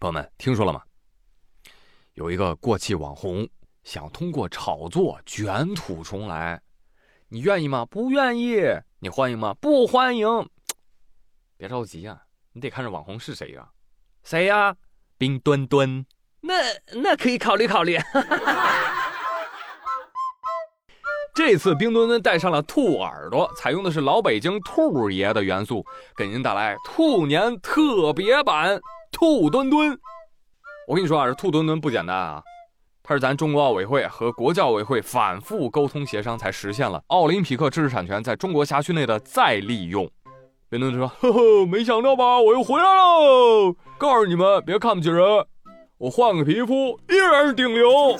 朋友们，听说了吗？有一个过气网红想通过炒作卷土重来，你愿意吗？不愿意。你欢迎吗？不欢迎。别着急啊，你得看这网红是谁呀？谁呀？冰墩墩。那那可以考虑考虑。这次冰墩墩带上了兔耳朵，采用的是老北京兔爷的元素，给您带来兔年特别版兔墩墩。我跟你说啊，这兔墩墩不简单啊，它是咱中国奥委会和国际奥委会反复沟通协商才实现了奥林匹克知识产权在中国辖区内的再利用。别墩墩说：“呵呵，没想到吧，我又回来了！告诉你们，别看不起人，我换个皮肤依然是顶流。”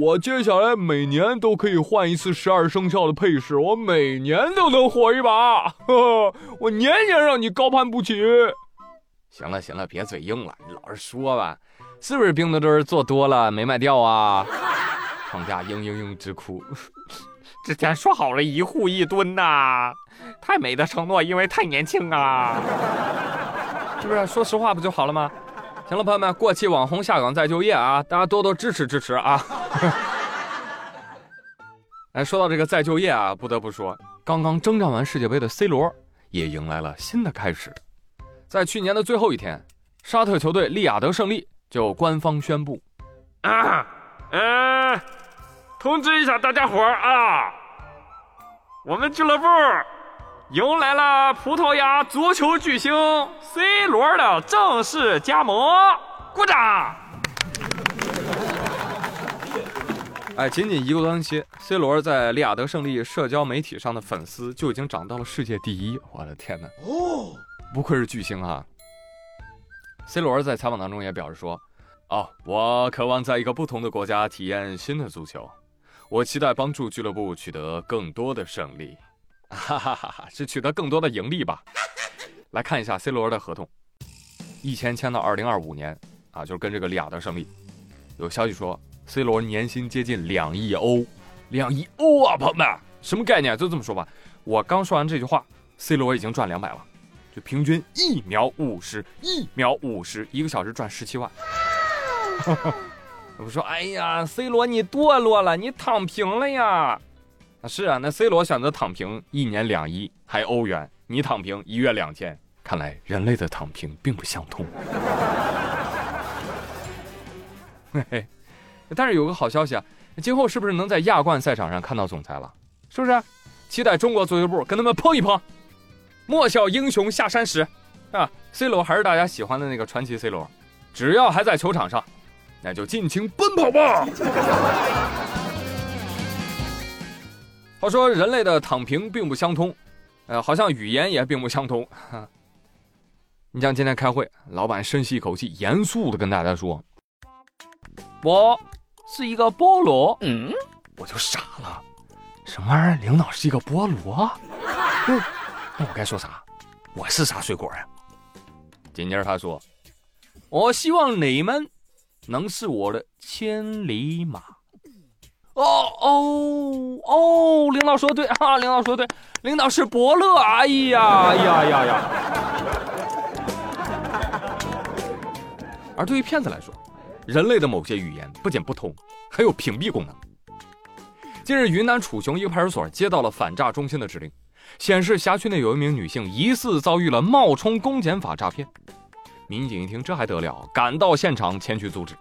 我接下来每年都可以换一次十二生肖的配饰，我每年都能火一把，呵呵我年年让你高攀不起。行了行了，别嘴硬了，你老实说吧，是不是冰墩墩做多了没卖掉啊？厂家嘤嘤嘤直哭。之前说好了一户一吨呐，太美的承诺，因为太年轻啊，是不是？说实话不就好了吗？行了，朋友们，过气网红下岗再就业啊！大家多多支持支持啊！哎，说到这个再就业啊，不得不说，刚刚征战完世界杯的 C 罗也迎来了新的开始。在去年的最后一天，沙特球队利雅得胜利就官方宣布啊，呃，通知一下大家伙儿啊，我们俱乐部。迎来了葡萄牙足球巨星 C 罗的正式加盟，鼓掌！哎，仅仅一个多星期，C 罗在利雅得胜利社交媒体上的粉丝就已经涨到了世界第一！我的天哪！哦，不愧是巨星啊！C 罗在采访当中也表示说：“哦，我渴望在一个不同的国家体验新的足球，我期待帮助俱乐部取得更多的胜利。”哈哈哈哈是取得更多的盈利吧？来看一下 C 罗的合同，一签签到二零二五年啊，就是跟这个利雅得胜利。有消息说，C 罗年薪接近两亿欧，两亿欧啊，朋友们，什么概念？就这么说吧，我刚说完这句话，C 罗已经赚两百了，就平均一秒五十，一秒五十，一个小时赚十七万。我说，哎呀，C 罗你堕落了，你躺平了呀？是啊，那 C 罗选择躺平，一年两亿还欧元，你躺平一月两千，看来人类的躺平并不相通。嘿嘿，但是有个好消息啊，今后是不是能在亚冠赛场上看到总裁了？是不是？期待中国足球部跟他们碰一碰。莫笑英雄下山时，啊，C 罗还是大家喜欢的那个传奇 C 罗，只要还在球场上，那就尽情奔跑吧。话说人类的躺平并不相通，呃，好像语言也并不相通。你像今天开会，老板深吸一口气，严肃的跟大家说：“我是一个菠萝。”嗯，我就傻了，什么玩意儿？领导是一个菠萝？那那我该说啥？我是啥水果呀？紧接着他说：“我希望你们能是我的千里马。”哦哦哦！领导说的对啊，领导说的对，领导是伯乐。哎呀呀呀呀！而对于骗子来说，人类的某些语言不仅不通，还有屏蔽功能。近日，云南楚雄一个派出所接到了反诈中心的指令，显示辖区内有一名女性疑似遭遇了冒充公检法诈骗。民警一听，这还得了，赶到现场前去阻止。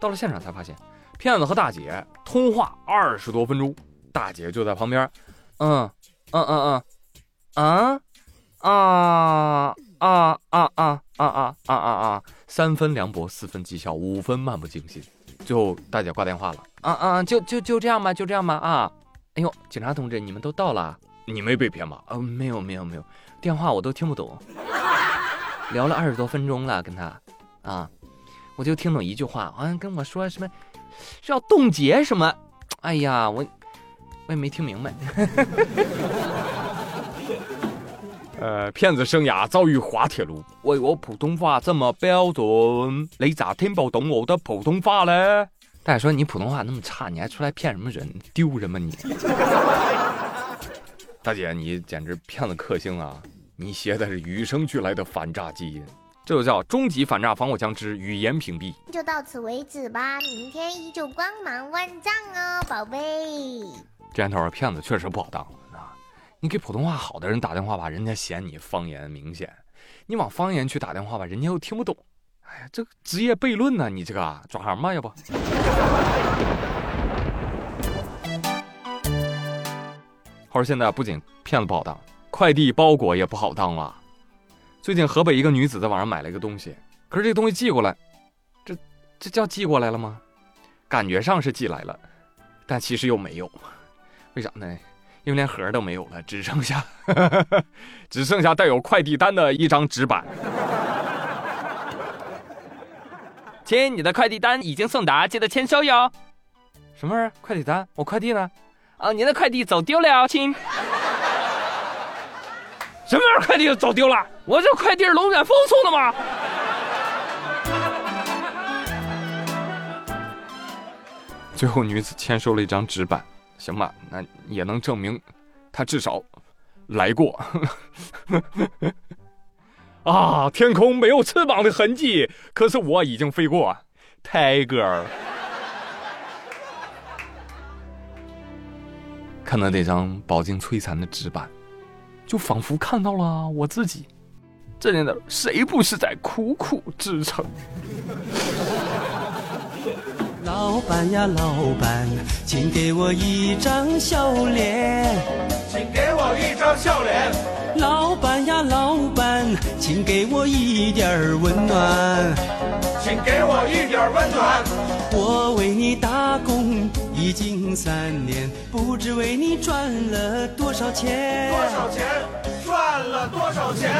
到了现场才发现。骗子和大姐通话二十多分钟，大姐就在旁边，嗯嗯嗯嗯，啊啊啊啊啊啊啊啊啊，三分凉薄，四分讥笑，五分漫不经心。最后大姐挂电话了，啊啊，就就就这样吧，就这样吧啊！哎呦，警察同志，你们都到了，你没被骗吧？啊，没有没有没有，电话我都听不懂，聊了二十多分钟了，跟他啊，我就听懂一句话，好像跟我说什么。是要冻结什么？哎呀，我我也没听明白。呃，骗子生涯遭遇滑铁卢。喂，我普通话这么标准，你咋听不懂我的普通话呢？大家说你普通话那么差，你还出来骗什么人？丢人吗你？大姐，你简直骗子克星啊！你携带着与生俱来的反诈基因，这就叫终极反诈防火墙之语言屏蔽。就到此为止吧，明天依旧光芒万丈哦，宝贝。这年头骗子确实不好当啊！你给普通话好的人打电话吧，人家嫌你方言明显；你往方言去打电话吧，人家又听不懂。哎呀，这个职业悖论呢，你这个转行吧，要不？话说现在不仅骗子不好当，快递包裹也不好当了。最近河北一个女子在网上买了一个东西，可是这个东西寄过来，这这叫寄过来了吗？感觉上是寄来了，但其实又没有。为啥呢？因为连盒都没有了，只剩下 只剩下带有快递单的一张纸板。亲，你的快递单已经送达，记得签收哟。什么玩意儿？快递单？我快递呢？啊，您的快递走丢了，亲。什么玩意儿？快递走丢了？我这快递是龙卷风送的吗？最后，女子签收了一张纸板，行吧，那也能证明她至少来过。啊，天空没有翅膀的痕迹，可是我已经飞过。泰看到那张饱经摧残的纸板，就仿佛看到了我自己。这年头，谁不是在苦苦支撑？老板呀，老板，请给我一张笑脸，请给我一张笑脸。老板呀，老板，请给我一点温暖，请给我一点温暖。我为你打工已经三年，不知为你赚了多少钱。多少钱？赚了多少钱？